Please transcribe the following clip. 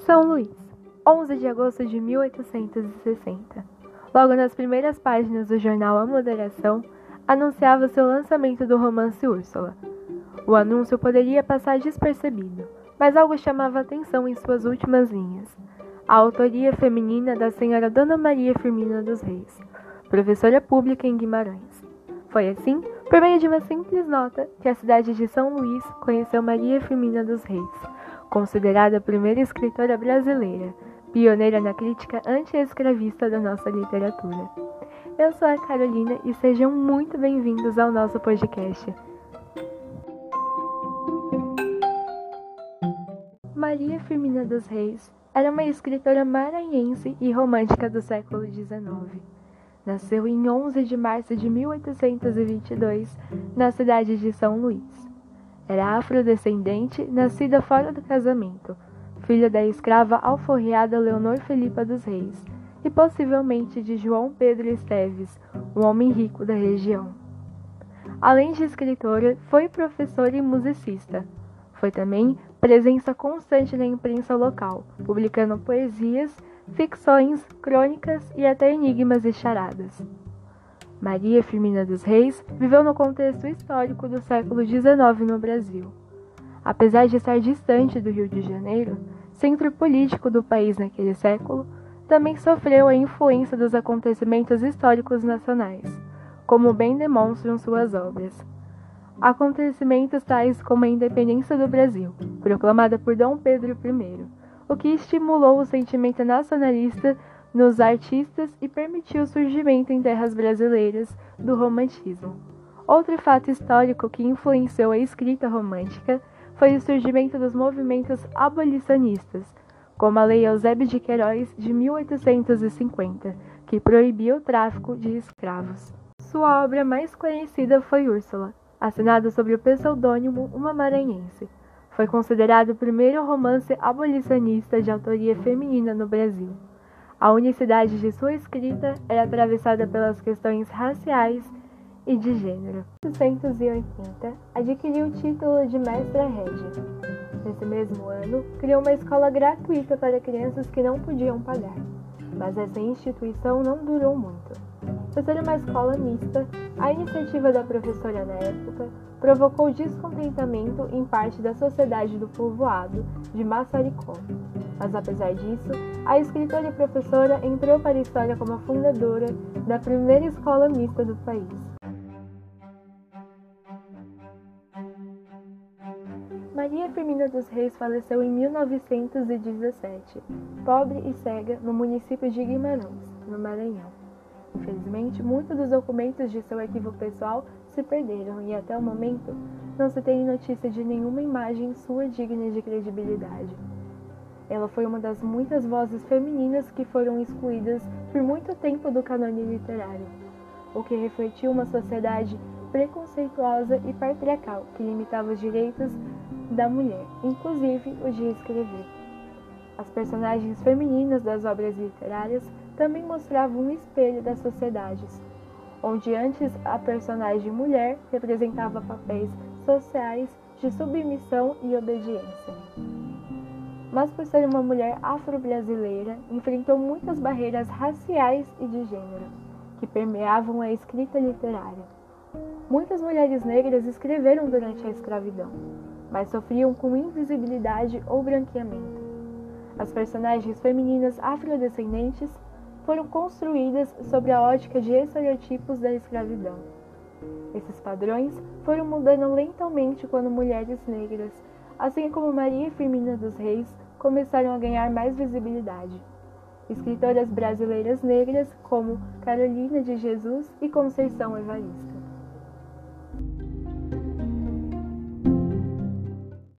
São Luís, 11 de agosto de 1860. Logo nas primeiras páginas do jornal A Moderação, anunciava seu lançamento do romance Úrsula. O anúncio poderia passar despercebido, mas algo chamava atenção em suas últimas linhas. A autoria feminina da senhora Dona Maria Firmina dos Reis, professora pública em Guimarães. Foi assim, por meio de uma simples nota, que a cidade de São Luís conheceu Maria Firmina dos Reis, considerada a primeira escritora brasileira, pioneira na crítica anti-escravista da nossa literatura. Eu sou a Carolina e sejam muito bem-vindos ao nosso podcast. Maria Firmina dos Reis era uma escritora maranhense e romântica do século XIX. Nasceu em 11 de março de 1822, na cidade de São Luís. Era afrodescendente, nascida fora do casamento, filha da escrava alforriada Leonor Felipa dos Reis e possivelmente de João Pedro Esteves, um homem rico da região. Além de escritora, foi professora e musicista. Foi também presença constante na imprensa local, publicando poesias, ficções, crônicas e até enigmas e charadas. Maria Firmina dos Reis viveu no contexto histórico do século XIX no Brasil. Apesar de estar distante do Rio de Janeiro, centro político do país naquele século, também sofreu a influência dos acontecimentos históricos nacionais, como bem demonstram suas obras. Acontecimentos tais como a independência do Brasil, proclamada por Dom Pedro I, o que estimulou o sentimento nacionalista nos artistas e permitiu o surgimento em terras brasileiras do romantismo. Outro fato histórico que influenciou a escrita romântica foi o surgimento dos movimentos abolicionistas, como a Lei Eusébio de Queiroz de 1850, que proibiu o tráfico de escravos. Sua obra mais conhecida foi Úrsula, assinada sob o pseudônimo Uma Maranhense. Foi considerado o primeiro romance abolicionista de autoria feminina no Brasil. A unicidade de sua escrita era atravessada pelas questões raciais e de gênero. Em 1880, adquiriu o título de mestra régia. Nesse mesmo ano, criou uma escola gratuita para crianças que não podiam pagar, mas essa instituição não durou muito. Por ser uma escola mista, a iniciativa da professora na época provocou descontentamento em parte da sociedade do povoado de Massaricó. Mas apesar disso, a escritora e professora entrou para a história como a fundadora da primeira escola mista do país. Maria Firmina dos Reis faleceu em 1917, pobre e cega, no município de Guimarães, no Maranhão. Infelizmente, muitos dos documentos de seu arquivo pessoal se perderam e até o momento não se tem notícia de nenhuma imagem sua digna de credibilidade. Ela foi uma das muitas vozes femininas que foram excluídas por muito tempo do canone literário, o que refletiu uma sociedade preconceituosa e patriarcal que limitava os direitos da mulher, inclusive o de escrever. As personagens femininas das obras literárias também mostravam um espelho das sociedades, onde antes a personagem mulher representava papéis sociais de submissão e obediência. Mas por ser uma mulher afro-brasileira, enfrentou muitas barreiras raciais e de gênero, que permeavam a escrita literária. Muitas mulheres negras escreveram durante a escravidão, mas sofriam com invisibilidade ou branqueamento. As personagens femininas afrodescendentes foram construídas sobre a ótica de estereotipos da escravidão. Esses padrões foram mudando lentamente quando mulheres negras, assim como Maria Firmina dos Reis, começaram a ganhar mais visibilidade. Escritoras brasileiras negras como Carolina de Jesus e Conceição Evarista.